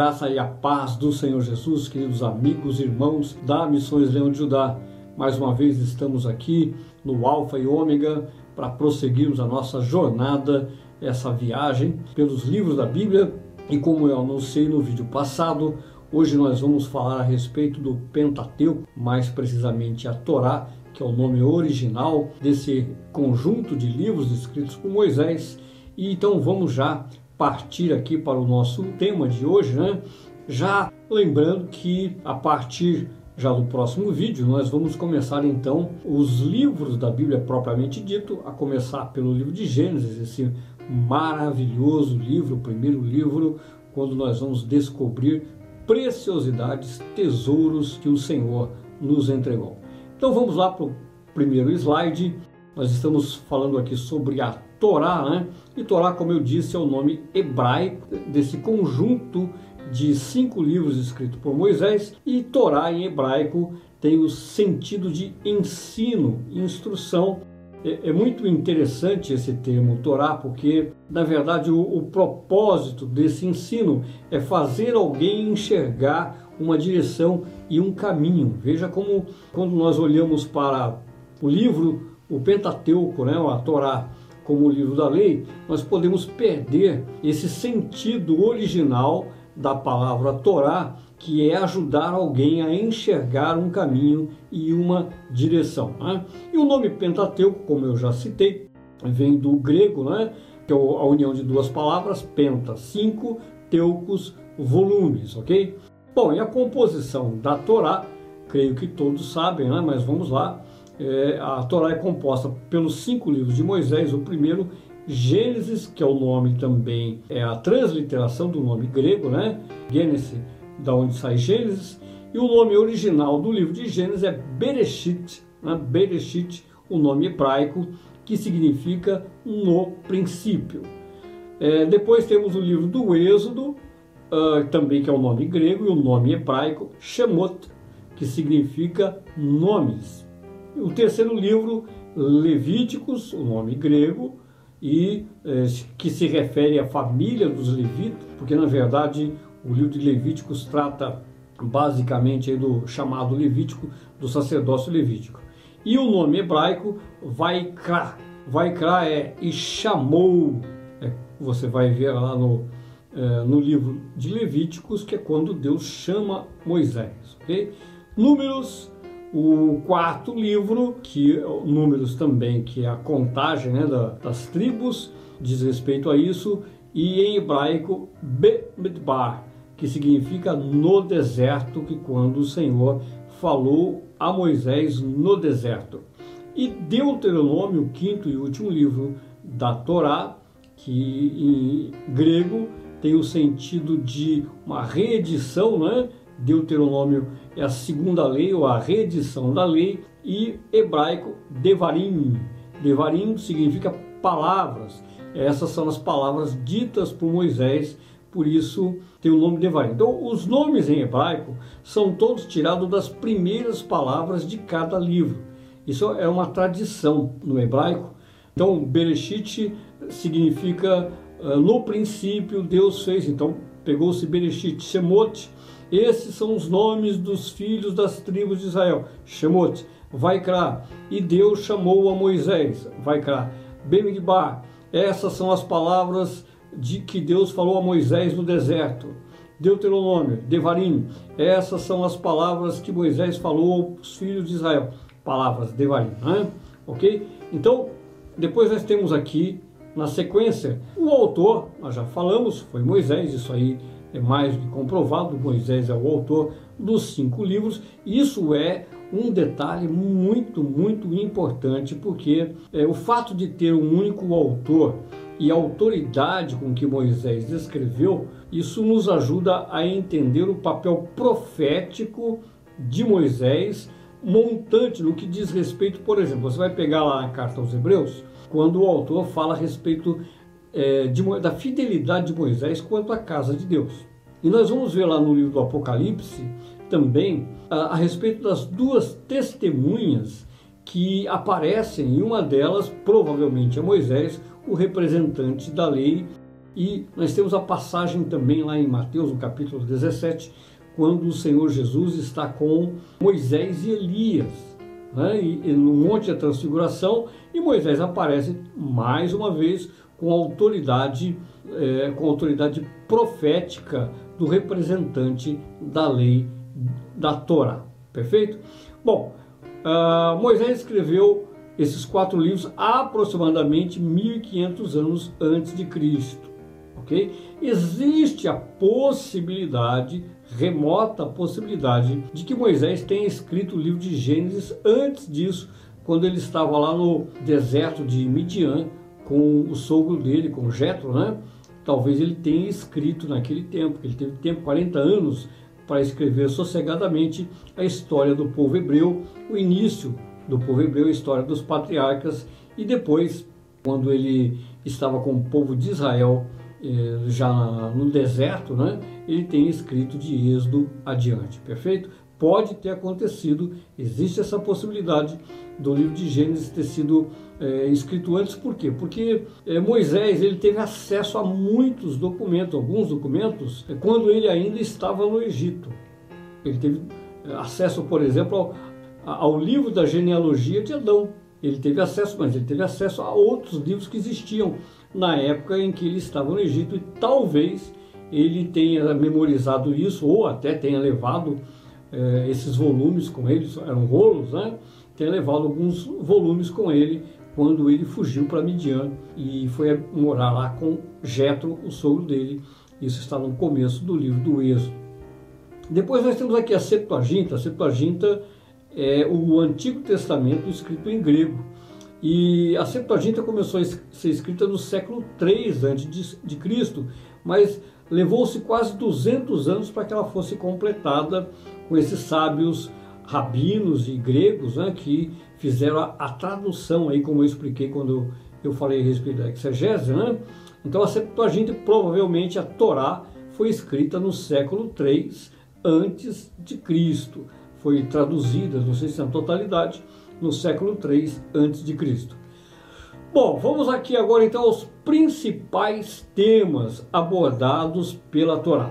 Graça e a paz do Senhor Jesus, queridos amigos e irmãos da Missões Leão de Judá. Mais uma vez estamos aqui no Alfa e Ômega para prosseguirmos a nossa jornada, essa viagem pelos livros da Bíblia. E como eu anunciei no vídeo passado, hoje nós vamos falar a respeito do Pentateuco, mais precisamente a Torá, que é o nome original desse conjunto de livros escritos por Moisés. E então vamos já partir aqui para o nosso tema de hoje, né? Já lembrando que a partir já do próximo vídeo nós vamos começar então os livros da Bíblia propriamente dito, a começar pelo livro de Gênesis, esse maravilhoso livro, o primeiro livro, quando nós vamos descobrir preciosidades, tesouros que o Senhor nos entregou. Então vamos lá para o primeiro slide. Nós estamos falando aqui sobre a Torá, né? E Torá, como eu disse, é o nome hebraico desse conjunto de cinco livros escritos por Moisés. E Torá em hebraico tem o sentido de ensino, instrução. É, é muito interessante esse termo Torá, porque na verdade o, o propósito desse ensino é fazer alguém enxergar uma direção e um caminho. Veja como quando nós olhamos para o livro, o Pentateuco, né, a Torá, como o livro da lei, nós podemos perder esse sentido original da palavra Torá, que é ajudar alguém a enxergar um caminho e uma direção. Né? E o nome Pentateuco, como eu já citei, vem do grego, né? que é a união de duas palavras, penta, cinco, teucos, volumes, ok? Bom, e a composição da Torá, creio que todos sabem, né? mas vamos lá. É, a Torá é composta pelos cinco livros de Moisés. O primeiro, Gênesis, que é o nome também, é a transliteração do nome grego, né? Gênesis, da onde sai Gênesis. E o nome original do livro de Gênesis é Bereshit, né? Bereshit, o nome hebraico, que significa no princípio. É, depois temos o livro do Êxodo, uh, também que é o nome grego, e o nome hebraico, Shemot, que significa nomes. O terceiro livro, Levíticos, o nome grego, e eh, que se refere à família dos levitas, porque na verdade o livro de Levíticos trata basicamente do chamado Levítico, do sacerdócio levítico. E o nome hebraico, Vaikra. Vaikra é e chamou, é, você vai ver lá no, é, no livro de Levíticos, que é quando Deus chama Moisés. Okay? Números o quarto livro, que números também, que é a contagem né, das tribos, diz respeito a isso, e em hebraico Bemidbar, que significa no deserto, que quando o Senhor falou a Moisés no deserto. E Deuteronômio, o quinto e último livro da Torá, que em grego tem o sentido de uma reedição, né? Deuteronômio é a segunda lei ou a reedição da lei e hebraico Devarim. Devarim significa palavras. Essas são as palavras ditas por Moisés, por isso tem o nome Devarim. Então, os nomes em hebraico são todos tirados das primeiras palavras de cada livro. Isso é uma tradição no hebraico. Então, Bereshit significa uh, no princípio Deus fez. Então, pegou-se Bereshit, Shemot, esses são os nomes dos filhos das tribos de Israel. Shemot, Vaikra. E Deus chamou a Moisés. Vaikra. Bemidbar. Essas são as palavras de que Deus falou a Moisés no deserto. Deuteronômio, Devarim. Essas são as palavras que Moisés falou aos filhos de Israel. Palavras, Devarim. Né? Ok? Então, depois nós temos aqui, na sequência, o autor, nós já falamos, foi Moisés, isso aí é mais do que comprovado, Moisés é o autor dos cinco livros. Isso é um detalhe muito, muito importante, porque é, o fato de ter um único autor e a autoridade com que Moisés escreveu, isso nos ajuda a entender o papel profético de Moisés, montante no que diz respeito, por exemplo, você vai pegar lá na carta aos Hebreus, quando o autor fala a respeito é, de, da fidelidade de Moisés quanto à casa de Deus. E nós vamos ver lá no livro do Apocalipse também a, a respeito das duas testemunhas que aparecem, e uma delas provavelmente é Moisés, o representante da lei, E nós temos a passagem também lá em Mateus, no capítulo 17, quando o Senhor Jesus está com Moisés e Elias. Né? E, e no Monte da Transfiguração, e Moisés aparece mais uma vez com autoridade, é, com autoridade profética do representante da lei da Torá. Perfeito? Bom, uh, Moisés escreveu esses quatro livros aproximadamente 1500 anos antes de Cristo. Ok? Existe a possibilidade, remota possibilidade, de que Moisés tenha escrito o livro de Gênesis antes disso, quando ele estava lá no deserto de Midian com o sogro dele, com Jetro, né? Talvez ele tenha escrito naquele tempo, ele teve tempo 40 anos para escrever sossegadamente a história do povo hebreu, o início do povo hebreu, a história dos patriarcas, e depois, quando ele estava com o povo de Israel, já no deserto, né, ele tem escrito de Êxodo adiante, perfeito? Pode ter acontecido, existe essa possibilidade do livro de Gênesis ter sido é, escrito antes, por quê? Porque é, Moisés ele teve acesso a muitos documentos, alguns documentos, quando ele ainda estava no Egito. Ele teve acesso, por exemplo, ao, ao livro da genealogia de Adão. Ele teve acesso, mas ele teve acesso a outros livros que existiam na época em que ele estava no Egito e talvez ele tenha memorizado isso ou até tenha levado é, esses volumes com ele, eram rolos, né? Tenha levado alguns volumes com ele quando ele fugiu para Midian e foi morar lá com Jetro, o sogro dele. Isso está no começo do livro do Êxodo. Depois nós temos aqui a Septuaginta. A Septuaginta é o Antigo Testamento escrito em grego. E a Septuaginta começou a ser escrita no século 3 a.C., mas levou-se quase 200 anos para que ela fosse completada com esses sábios rabinos e gregos né, que fizeram a, a, tradução, aí, como eu expliquei quando eu falei a respeito da exegese. Né? Então a Septuaginta, provavelmente a Torá, foi escrita no século 3 antes de Cristo foi traduzida, não sei se na totalidade, no século 3 a.C. Bom, vamos aqui agora então aos principais temas abordados pela Torá.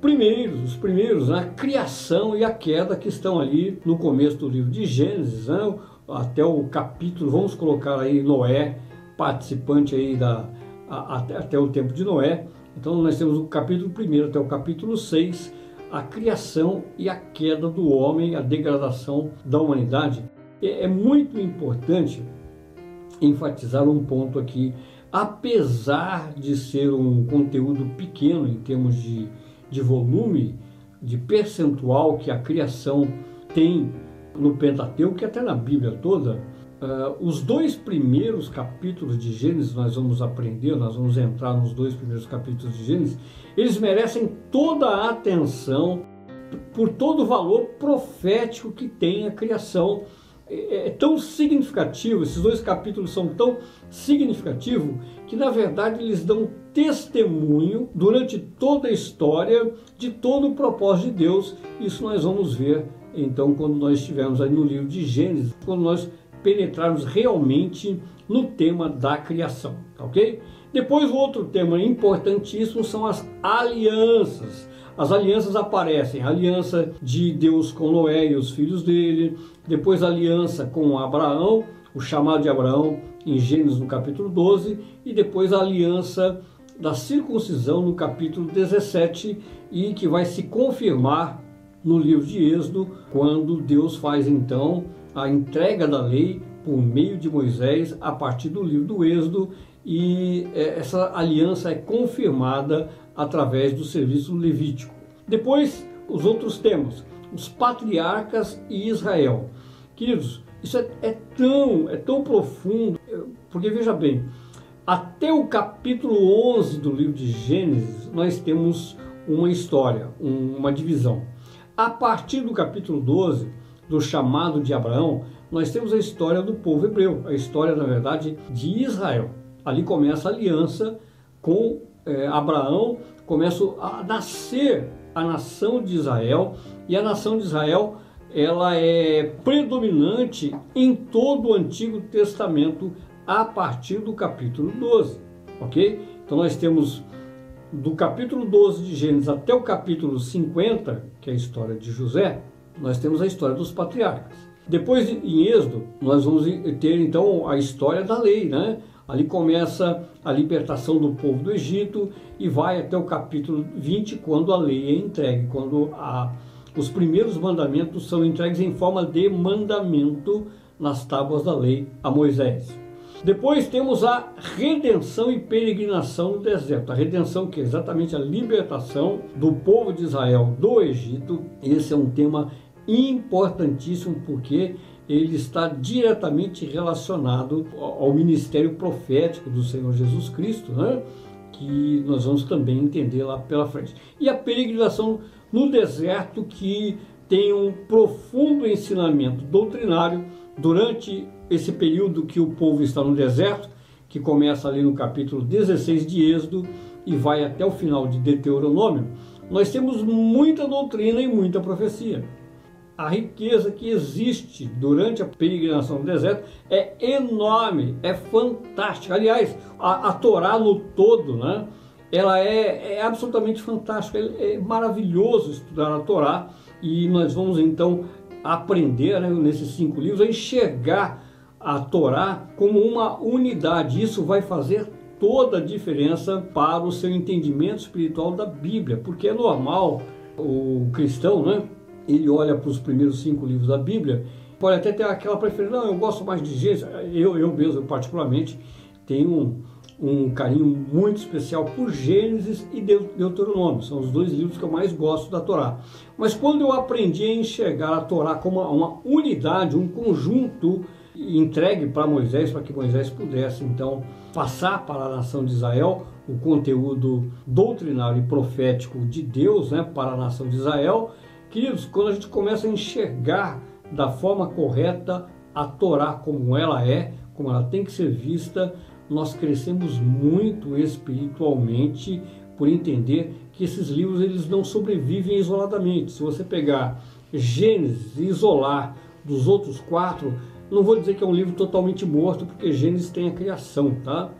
Primeiros, os primeiros, né, a criação e a queda que estão ali no começo do livro de Gênesis, né, até o capítulo, vamos colocar aí Noé, participante aí da, a, até, até o tempo de Noé. Então nós temos o capítulo 1 até o capítulo 6, a criação e a queda do homem, a degradação da humanidade. É, muito importante enfatizar um ponto aqui. Apesar de ser um conteúdo pequeno em termos de, de volume, de percentual que a criação tem no Pentateuco e até na Bíblia toda, Uh, os dois primeiros capítulos de Gênesis, nós vamos aprender, nós vamos entrar nos dois primeiros capítulos de Gênesis, eles merecem toda a atenção por todo o valor profético que tem a criação. É, é tão significativo, esses dois capítulos são tão significativos que, na verdade, eles dão testemunho durante toda a história de todo o propósito de Deus. Isso nós vamos ver então quando nós estivermos aí no livro de Gênesis, quando nós penetrarmos realmente no tema da criação, tá ok? Depois, o outro tema importantíssimo são as alianças. As alianças aparecem, a aliança de Deus com Noé e os filhos dele, depois a aliança com Abraão, o chamado de Abraão em Gênesis no capítulo 12, e depois a aliança da circuncisão no capítulo 17 e que vai se confirmar no livro de Êxodo, quando Deus faz então a entrega da lei por meio de Moisés a partir do livro do Êxodo. E é, essa aliança é confirmada através do serviço levítico. Depois, os outros temas, os patriarcas e Israel. Queridos, isso é, é tão, é tão profundo, porque veja bem, até o capítulo 11 do livro de Gênesis, nós temos uma história, uma divisão. A partir do capítulo 12, do chamado de Abraão, nós temos a história do povo hebreu, a história, na verdade, de Israel. Ali começa a aliança com é, Abraão, começa a nascer a nação de Israel, e a nação de Israel ela é predominante em todo o Antigo Testamento a partir do capítulo 12, ok? Então nós temos do capítulo 12 de Gênesis até o capítulo 50, que é a história de José, nós temos a história dos patriarcas. Depois, em Êxodo, nós vamos ter então a história da lei, né? Ali começa a libertação do povo do Egito e vai até o capítulo 20, quando a lei é entregue, quando a, os primeiros mandamentos são entregues em forma de mandamento nas tábuas da lei a Moisés. Depois temos a redenção e peregrinação no deserto. A redenção, que é exatamente a libertação do povo de Israel do Egito. Esse é um tema importantíssimo porque ele está diretamente relacionado ao ministério profético do Senhor Jesus Cristo, né? que nós vamos também entender lá pela frente. E a peregrinação no deserto, que tem um profundo ensinamento doutrinário durante esse período que o povo está no deserto, que começa ali no capítulo 16 de Êxodo e vai até o final de Deuteronômio. Nós temos muita doutrina e muita profecia a riqueza que existe durante a peregrinação no deserto é enorme, é fantástica. Aliás, a, a Torá no todo, né? Ela é, é absolutamente fantástica, é, é, maravilhoso estudar a Torá e nós vamos então aprender né, nesses cinco livros a enxergar a Torá como uma unidade. Isso vai fazer toda a diferença para o seu entendimento espiritual da Bíblia, porque é normal o cristão, né? Ele olha para os primeiros cinco livros da Bíblia, pode até ter aquela preferência, não, eu gosto mais de Gênesis, eu, eu mesmo, particularmente, tenho um, um carinho muito especial por Gênesis e Deuteronômio, são os dois livros que eu mais gosto da Torá. Mas quando eu aprendi a enxergar a Torá como uma unidade, um conjunto entregue para Moisés, para que Moisés pudesse então passar para a nação de Israel o conteúdo doutrinário e profético de Deus né, para a nação de Israel, Queridos, quando a gente começa a enxergar da forma correta a Torá como ela é, como ela tem que ser vista, nós crescemos muito espiritualmente por entender que esses livros eles não sobrevivem isoladamente. Se você pegar Gênesis e isolar dos outros quatro, não vou dizer que é um livro totalmente morto, porque Gênesis tem a criação, tá?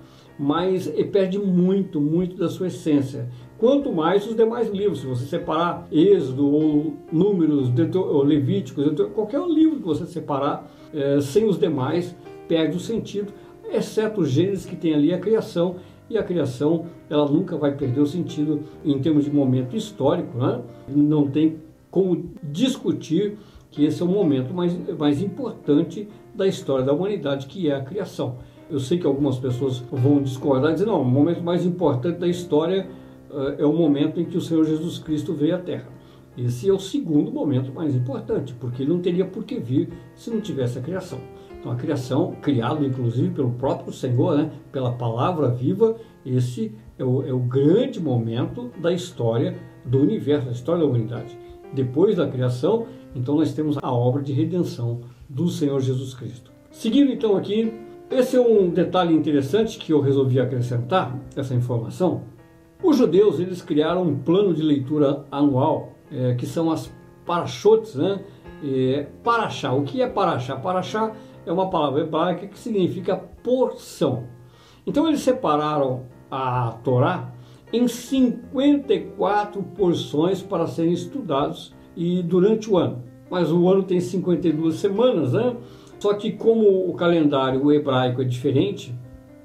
Mas perde muito, muito da sua essência quanto mais os demais livros. Se você separar Êxodo ou Números, ou Levíticos, qualquer livro que você separar, é, sem os demais, perde o sentido, exceto o Gênesis que tem ali a criação, e a criação ela nunca vai perder o sentido em termos de momento histórico, né? não tem como discutir que esse é o momento mais, mais importante da história da humanidade, que é a criação. Eu sei que algumas pessoas vão discordar e dizer, não, o momento mais importante da história é o momento em que o Senhor Jesus Cristo veio à Terra. Esse é o segundo momento mais importante, porque ele não teria por que vir se não tivesse a criação. Então, a criação, criado inclusive pelo próprio Senhor, né, pela palavra viva, esse é o, é o grande momento da história do universo, da história da humanidade. Depois da criação, então nós temos a obra de redenção do Senhor Jesus Cristo. Seguindo então aqui, esse é um detalhe interessante que eu resolvi acrescentar, essa informação, os judeus eles criaram um plano de leitura anual, é, que são as parashotes, né? É, paraxá. O que é paraxá? Paraxá é uma palavra hebraica que significa porção. Então eles separaram a Torá em 54 porções para serem estudados e durante o ano. Mas o ano tem 52 semanas, né? Só que como o calendário hebraico é diferente,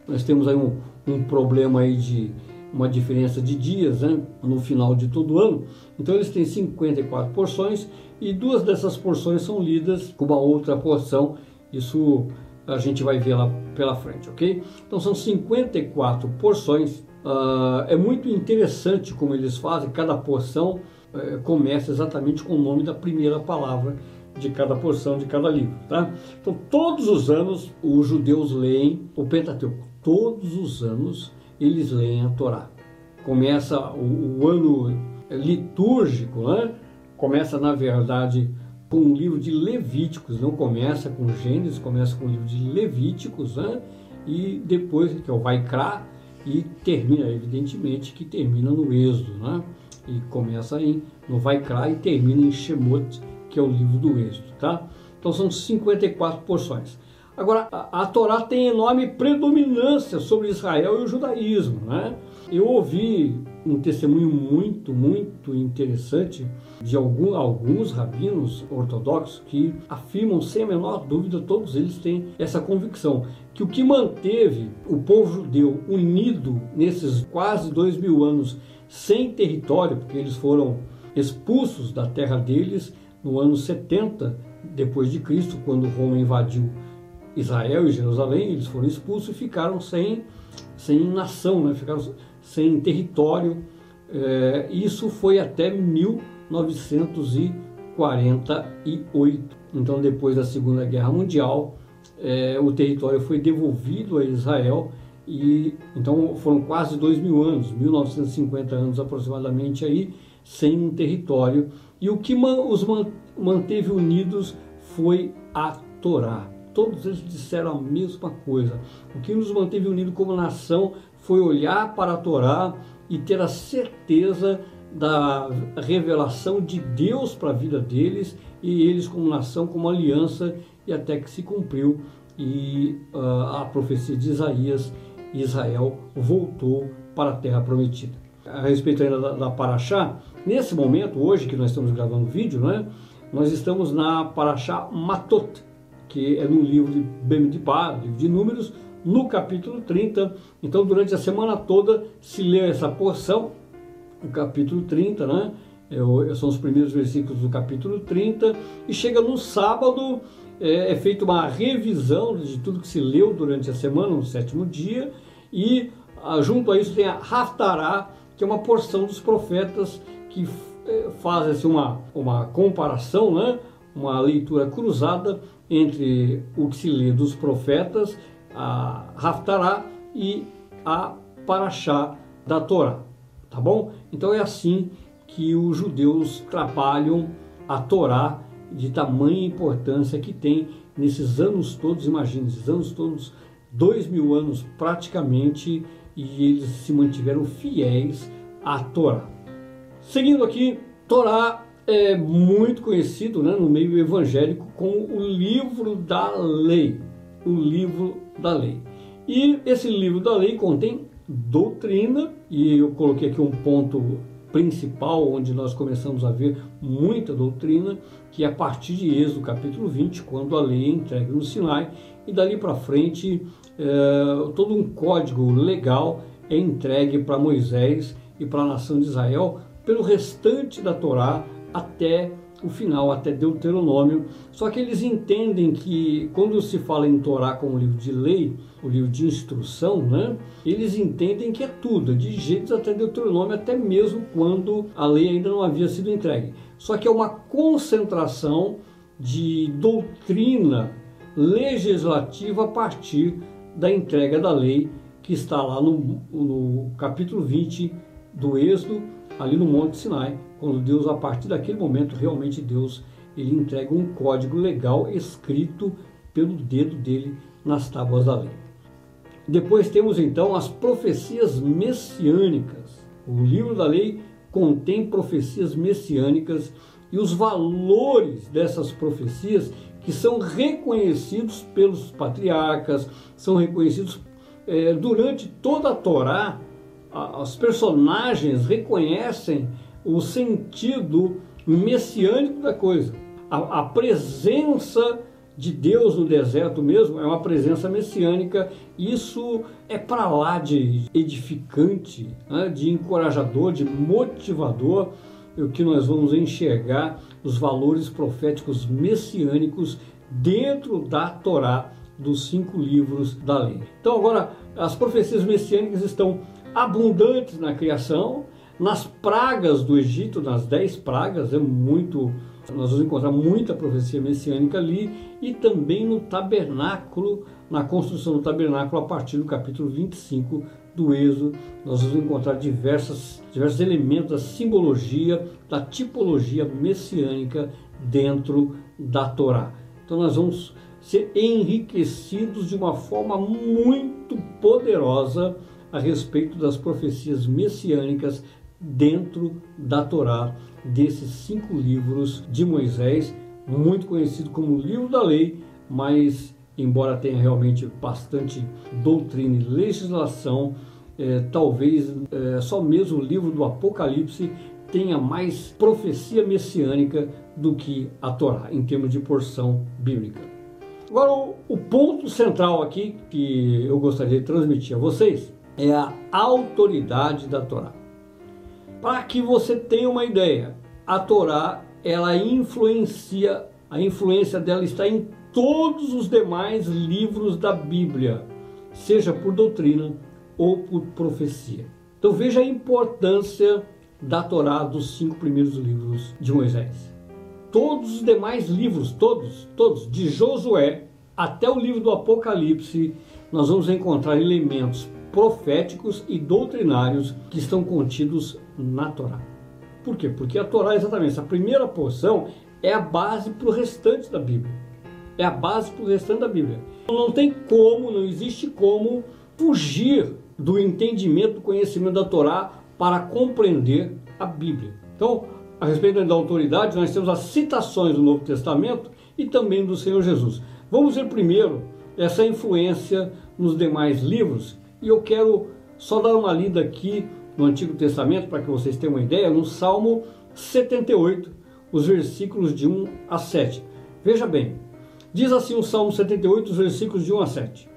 nós temos aí um, um problema aí de uma diferença de dias né, no final de todo ano. Então eles têm 54 porções e duas dessas porções são lidas com uma outra porção. Isso a gente vai ver lá pela frente, ok? Então são 54 porções. Uh, é muito interessante como eles fazem, cada porção uh, começa exatamente com o nome da primeira palavra de cada porção de cada livro, tá? Então todos os anos os judeus leem o Pentateuco. Todos os anos eles leem a Torá. Começa o, o ano litúrgico, né? começa na verdade com o livro de Levíticos, não começa com Gênesis, começa com o livro de Levíticos, né? e depois que é o Vaikra, e termina, evidentemente, que termina no Êxodo, né? e começa em, no Vaikra e termina em Shemot, que é o livro do Êxodo. Tá? Então são 54 porções. Agora, a, a Torá tem enorme predominância sobre Israel e o judaísmo. Né? Eu ouvi um testemunho muito, muito interessante de algum, alguns rabinos ortodoxos que afirmam, sem a menor dúvida, todos eles têm essa convicção, que o que manteve o povo judeu unido nesses quase dois mil anos sem território, porque eles foram expulsos da terra deles no ano 70 depois de Cristo, quando Roma invadiu Israel e Jerusalém, eles foram expulsos e ficaram sem, sem nação, né? ficaram sem território. É, isso foi até 1948. Então, depois da Segunda Guerra Mundial, é, o território foi devolvido a Israel e então foram quase dois mil anos, 1950 anos aproximadamente aí, sem um território. E o que os manteve unidos foi a Torá. Todos eles disseram a mesma coisa. O que nos manteve unidos como nação foi olhar para a Torá e ter a certeza da revelação de Deus para a vida deles e eles como nação, como aliança, e até que se cumpriu e uh, a profecia de Isaías, Israel voltou para a terra prometida. A respeito ainda da, da Paraxá, nesse momento, hoje que nós estamos gravando o vídeo, né, nós estamos na Paraxá Matot, que é no livro de Bemidbar, livro de Números, no capítulo 30. Então, durante a semana toda se lê essa porção, o capítulo 30, né? É são os primeiros versículos do capítulo 30, e chega no sábado, é, é feita uma revisão de tudo que se leu durante a semana, no sétimo dia, e ah, junto a isso tem a Haftarah, que é uma porção dos profetas que é, faz assim, uma, uma comparação, né? uma leitura cruzada entre o que se lê dos profetas a Haftarah e a Paraxá da Torá, tá bom? Então é assim que os judeus trabalham a Torá de tamanha importância que tem nesses anos todos, imagine, esses anos todos, dois mil anos praticamente, e eles se mantiveram fiéis à Torá. Seguindo aqui, Torá é muito conhecido né, no meio evangélico como o livro da lei, o livro da lei. E esse livro da lei contém doutrina, e eu coloquei aqui um ponto principal onde nós começamos a ver muita doutrina, que é a partir de Êxodo capítulo 20, quando a lei é entregue no Sinai, e dali para frente é, todo um código legal é entregue para Moisés e para a nação de Israel pelo restante da Torá até o final, até Deuteronômio. Só que eles entendem que quando se fala em Torá como livro de lei, o livro de instrução, né? Eles entendem que é tudo, é de Gênesis até Deuteronômio, até mesmo quando a lei ainda não havia sido entregue. Só que é uma concentração de doutrina legislativa a partir da entrega da lei que está lá no, no capítulo 20 do Êxodo, ali no Monte Sinai, quando Deus, a partir daquele momento, realmente Deus, ele entrega um código legal escrito pelo dedo dele nas tábuas da lei. Depois temos então as profecias messiânicas. O livro da lei contém profecias messiânicas e os valores dessas profecias que são reconhecidos pelos patriarcas, são reconhecidos é, durante toda a Torá. Os personagens reconhecem o sentido messiânico da coisa. A, a, presença de Deus no deserto mesmo é uma presença messiânica. Isso é para lá de edificante, né, de encorajador, de motivador. O que nós vamos enxergar os valores proféticos messiânicos dentro da Torá, dos cinco livros da lei. Então, agora, as profecias messiânicas estão abundantes na criação, nas pragas do Egito, nas dez pragas, é muito, nós vamos encontrar muita profecia messiânica ali, e também no tabernáculo, na construção do tabernáculo, a partir do capítulo 25 do Êxodo, nós vamos encontrar diversas, diversos elementos da simbologia, da tipologia messiânica dentro da Torá. Então nós vamos ser enriquecidos de uma forma muito poderosa a respeito das profecias messiânicas dentro da Torá, desses cinco livros de Moisés, muito conhecido como livro da lei, mas embora tenha realmente bastante doutrina e legislação, é, talvez é, só mesmo o livro do Apocalipse tenha mais profecia messiânica do que a Torá, em termos de porção bíblica. Agora, o, o ponto central aqui que eu gostaria de transmitir a vocês é a autoridade da Torá. Para que você tenha uma ideia, a Torá ela influencia, a influência dela está em todos os demais livros da Bíblia, seja por doutrina ou por profecia. Então veja a importância da Torá dos cinco primeiros livros de Moisés. Todos os demais livros, todos, todos, de Josué até o livro do Apocalipse, nós vamos encontrar elementos proféticos e doutrinários que estão contidos na Torá. Por quê? Porque a Torá, exatamente, essa primeira porção é a base para o restante da Bíblia. É a base para o restante da Bíblia. Não tem como, não existe como fugir do entendimento, do conhecimento da Torá para compreender a Bíblia. Então, a respeito da autoridade, nós temos as citações do Novo Testamento e também do Senhor Jesus. Vamos ver primeiro essa influência nos demais livros e eu quero só dar uma lida aqui no Antigo Testamento para que vocês tenham uma ideia, no Salmo 78, os versículos de 1 a 7. Veja bem, diz assim o Salmo 78, os versículos de 1 a 7.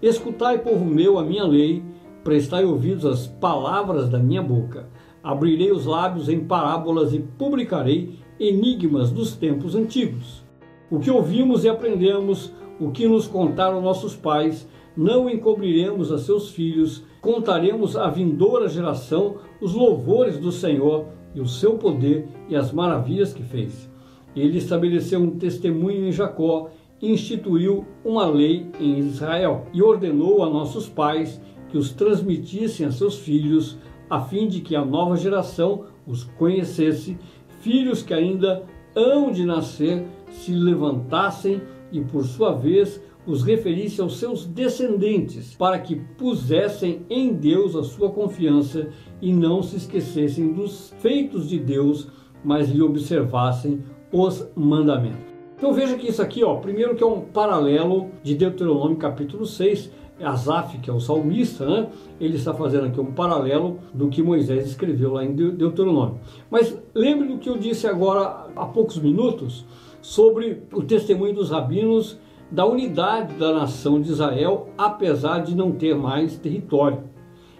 Escutai, povo meu, a minha lei, prestai ouvidos às palavras da minha boca. Abrirei os lábios em parábolas e publicarei enigmas dos tempos antigos. O que ouvimos e aprendemos, o que nos contaram nossos pais, não encobriremos a seus filhos, contaremos à vindoura geração os louvores do Senhor e o seu poder e as maravilhas que fez. Ele estabeleceu um testemunho em Jacó instituiu uma lei em Israel e ordenou a nossos pais que os transmitissem a seus filhos, a fim de que a nova geração os conhecesse, filhos que ainda hão de nascer se levantassem e, por sua vez, os referisse aos seus descendentes, para que pusessem em Deus a sua confiança e não se esquecessem dos feitos de Deus, mas lhe observassem os mandamentos. Então veja que isso aqui, ó, primeiro que é um paralelo de Deuteronômio capítulo 6, Asaf, que é o salmista, né? ele está fazendo aqui um paralelo do que Moisés escreveu lá em Deuteronômio. Mas lembre do que eu disse agora há poucos minutos sobre o testemunho dos rabinos da unidade da nação de Israel, apesar de não ter mais território.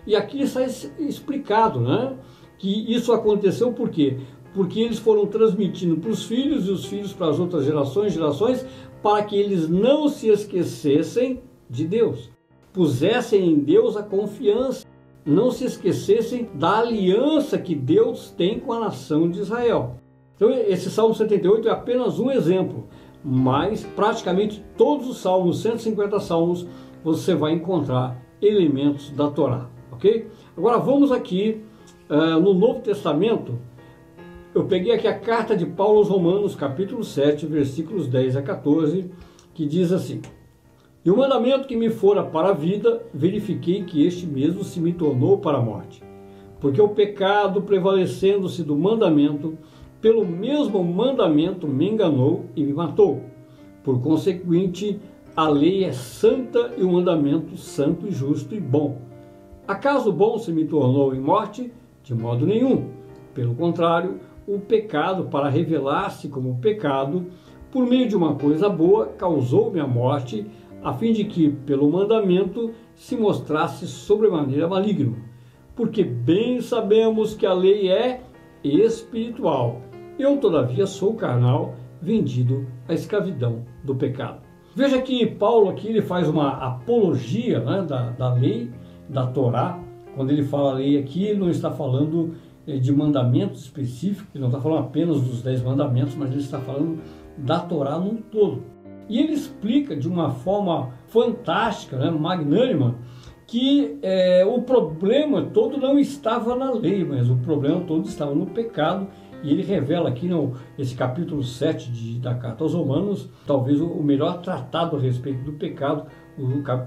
E aqui está explicado né, que isso aconteceu por quê? porque eles foram transmitindo para os filhos e os filhos para as outras gerações, gerações, para que eles não se esquecessem de Deus, pusessem em Deus a confiança, não se esquecessem da aliança que Deus tem com a nação de Israel. Então, esse Salmo 78 é apenas um exemplo, mas praticamente todos os salmos, 150 salmos, você vai encontrar elementos da Torá, ok? Agora vamos aqui uh, no Novo Testamento eu peguei aqui a carta de Paulo aos Romanos, capítulo 7, versículos 10 a 14, que diz assim: E o mandamento que me fora para a vida, verifiquei que este mesmo se me tornou para a morte. Porque o pecado, prevalecendo-se do mandamento, pelo mesmo mandamento me enganou e me matou. Por consequente, a lei é santa e o mandamento santo justo e bom. Acaso o bom se me tornou em morte? De modo nenhum. Pelo contrário, o pecado para revelar-se como pecado, por meio de uma coisa boa, causou-me a morte, a fim de que, pelo mandamento, se mostrasse sobremaneira maligno. Porque bem sabemos que a lei é espiritual. Eu, todavia, sou carnal, vendido à escravidão do pecado. Veja que Paulo aqui ele faz uma apologia né, da, da lei, da Torá. Quando ele fala lei aqui, ele não está falando é, de mandamentos específicos, ele não está falando apenas dos dez mandamentos, mas ele está falando da Torá num todo. E ele explica de uma forma fantástica, né, magnânima, que é, o problema todo não estava na lei, mas o problema todo estava no pecado. E ele revela aqui no esse capítulo 7 de, da carta aos Romanos, talvez o, melhor tratado a respeito do pecado,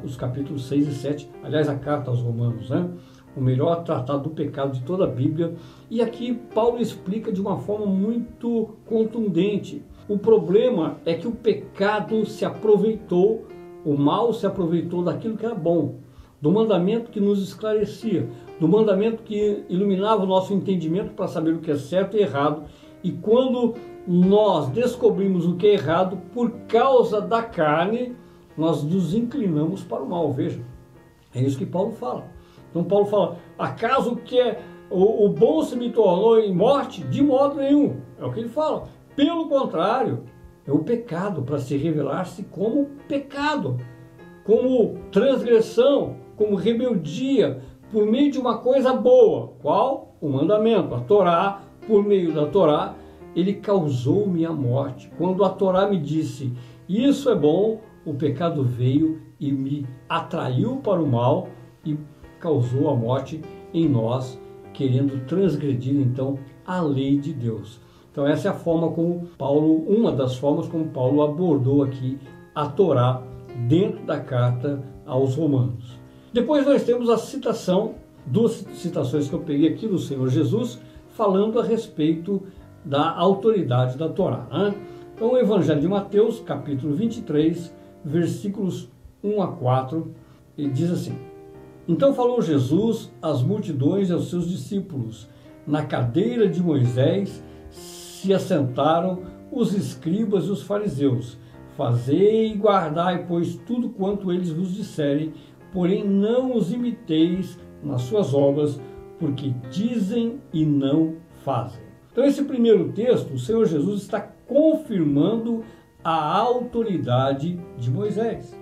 os capítulos 6 e 7, aliás, a carta aos Romanos, né? o melhor tratado do pecado de toda a Bíblia. E aqui Paulo explica de uma forma muito contundente. O problema é que o pecado se aproveitou, o mal se aproveitou daquilo que era bom. do mandamento que nos esclarecia, do mandamento que iluminava o nosso entendimento para saber o que é certo e errado. E quando nós descobrimos o que é errado, por causa da carne, nós nos inclinamos para o mal. Veja, é isso que Paulo fala. Então Paulo fala: acaso que é o, o bom se me tornou em morte? De modo nenhum. É o que ele fala. Pelo contrário, é o pecado para se revelar-se como pecado, como transgressão, como rebeldia, por meio de uma coisa boa. Qual? O mandamento, a Torá, por meio da Torá, ele causou-me a morte. Quando a Torá me disse, isso é bom, o pecado veio e me atraiu para o mal e causou a morte em nós, querendo transgredir então a lei de Deus. Então essa é a forma como Paulo, uma das formas como Paulo abordou aqui a Torá dentro da carta aos Romanos. Depois nós temos a citação, duas citações que eu peguei aqui do Senhor Jesus, falando a respeito da autoridade da Torá. Né? Então, o Evangelho de Mateus, capítulo 23, versículos 1 a 4, ele diz assim: Então falou Jesus às multidões e aos seus discípulos: Na cadeira de Moisés se assentaram os escribas e os fariseus. Fazei e guardai, pois, tudo quanto eles vos disserem, porém não os imiteis nas suas obras, porque dizem e não fazem. Então, esse primeiro texto, o Senhor Jesus está confirmando a autoridade de Moisés.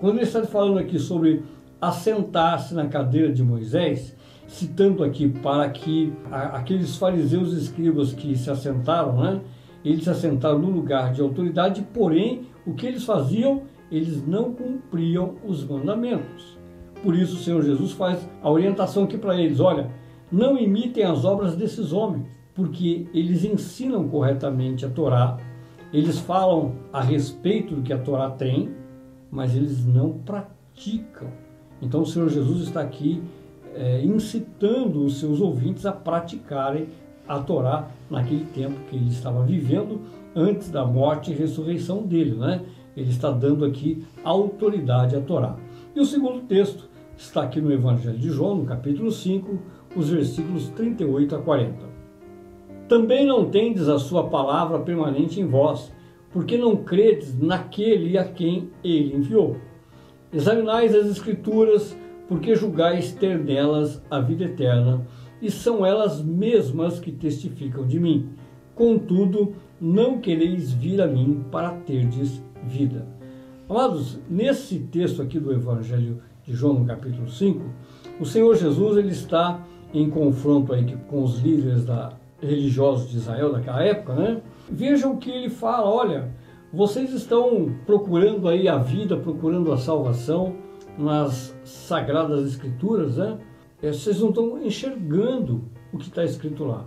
Quando ele está falando aqui sobre assentar-se na cadeira de Moisés, citando aqui para que aqueles fariseus e escribas que se assentaram, né, eles se assentaram no lugar de autoridade, porém, o que eles faziam? Eles não cumpriam os mandamentos. Por isso, o Senhor Jesus faz a orientação aqui para eles: olha, não imitem as obras desses homens, porque eles ensinam corretamente a Torá, eles falam a respeito do que a Torá tem, mas eles não praticam. Então, o Senhor Jesus está aqui é, incitando os seus ouvintes a praticarem a Torá naquele tempo que ele estava vivendo antes da morte e ressurreição dele, né? Ele está dando aqui autoridade à Torá. E o segundo texto está aqui no Evangelho de João, no capítulo 5, os versículos 38 a 40. Também não tendes a sua palavra permanente em vós, porque não credes naquele a quem ele enviou. Examinais as Escrituras, porque julgais ter nelas a vida eterna, e são elas mesmas que testificam de mim. Contudo, não quereis vir a mim para terdes vida. Amados, nesse texto aqui do Evangelho de João, no capítulo 5, o Senhor Jesus ele está em confronto aí com os líderes da, religiosos de Israel daquela época, né? Vejam que ele fala, olha, vocês estão procurando aí a vida, procurando a salvação, nas sagradas escrituras, né? É, vocês não estão enxergando o que está escrito lá.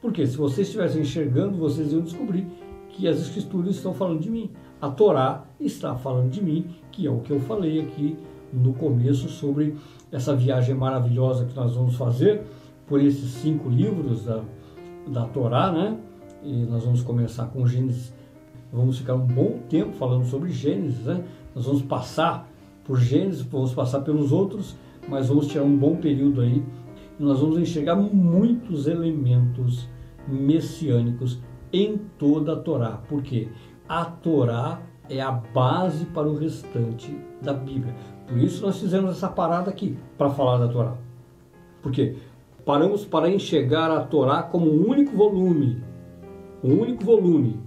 Porque se vocês estivessem enxergando, vocês iam descobrir que as escrituras estão falando de mim. A Torá está falando de mim, que é o que eu falei aqui no começo sobre essa viagem maravilhosa que nós vamos fazer por esses cinco livros da, da Torá, né? E nós vamos começar com Gênesis. Vamos ficar um bom tempo falando sobre Gênesis, né? Nós vamos passar por Gênesis, vamos passar pelos outros, mas vamos tirar um bom período aí e nós vamos enxergar muitos elementos messiânicos em toda a Torá. Por quê? A Torá é a base para o restante da Bíblia. Por isso nós fizemos essa parada aqui para falar da Torá. Porque paramos para enxergar a Torá como um único volume. Um único volume.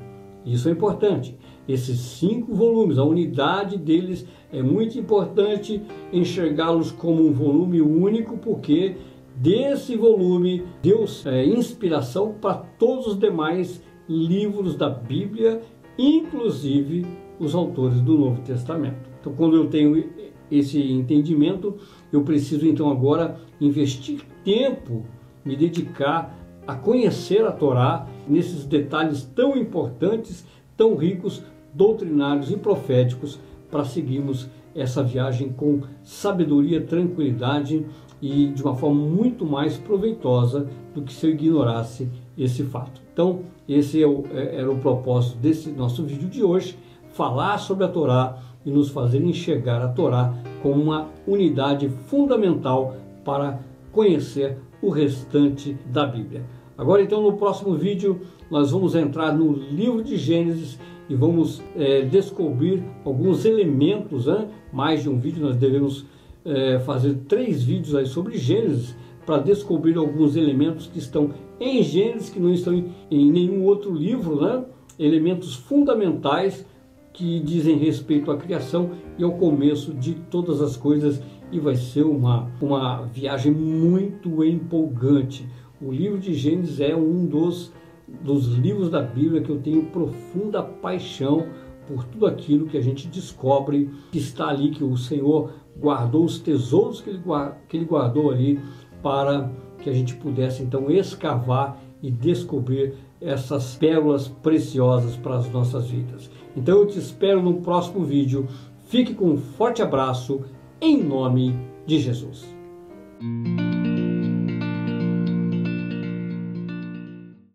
Isso é importante esses cinco volumes. A unidade deles é muito importante enxergá-los como um volume único, porque desse volume deu é, inspiração para todos os demais livros da Bíblia, inclusive os autores do Novo Testamento. Então, quando eu tenho esse entendimento, eu preciso então agora investir tempo, me dedicar a conhecer a Torá nesses detalhes tão importantes, tão ricos doutrinários e proféticos para seguirmos essa viagem com sabedoria, tranquilidade e de uma forma muito mais proveitosa do que se eu ignorasse esse fato. Então, esse é é, era o propósito desse nosso vídeo de hoje, falar sobre a Torá e nos fazer enxergar a Torá como uma unidade fundamental para conhecer o restante da Bíblia. Agora, então, no próximo vídeo, nós vamos entrar no livro de Gênesis e vamos é, descobrir alguns elementos. Hein? Mais de um vídeo, nós devemos é, fazer três vídeos aí sobre Gênesis para descobrir alguns elementos que estão em Gênesis, que não estão em, em nenhum outro livro, né? elementos fundamentais que dizem respeito à criação e ao começo de todas as coisas e vai ser uma, uma viagem muito empolgante. O livro de Gênesis é um dos, dos livros da Bíblia que eu tenho profunda paixão por tudo aquilo que a gente descobre que está ali, que o Senhor guardou os tesouros que ele, que ele guardou ali para que a gente pudesse então escavar e descobrir essas pérolas preciosas para as nossas vidas. Então eu te espero no próximo vídeo. Fique com um forte abraço em nome de Jesus.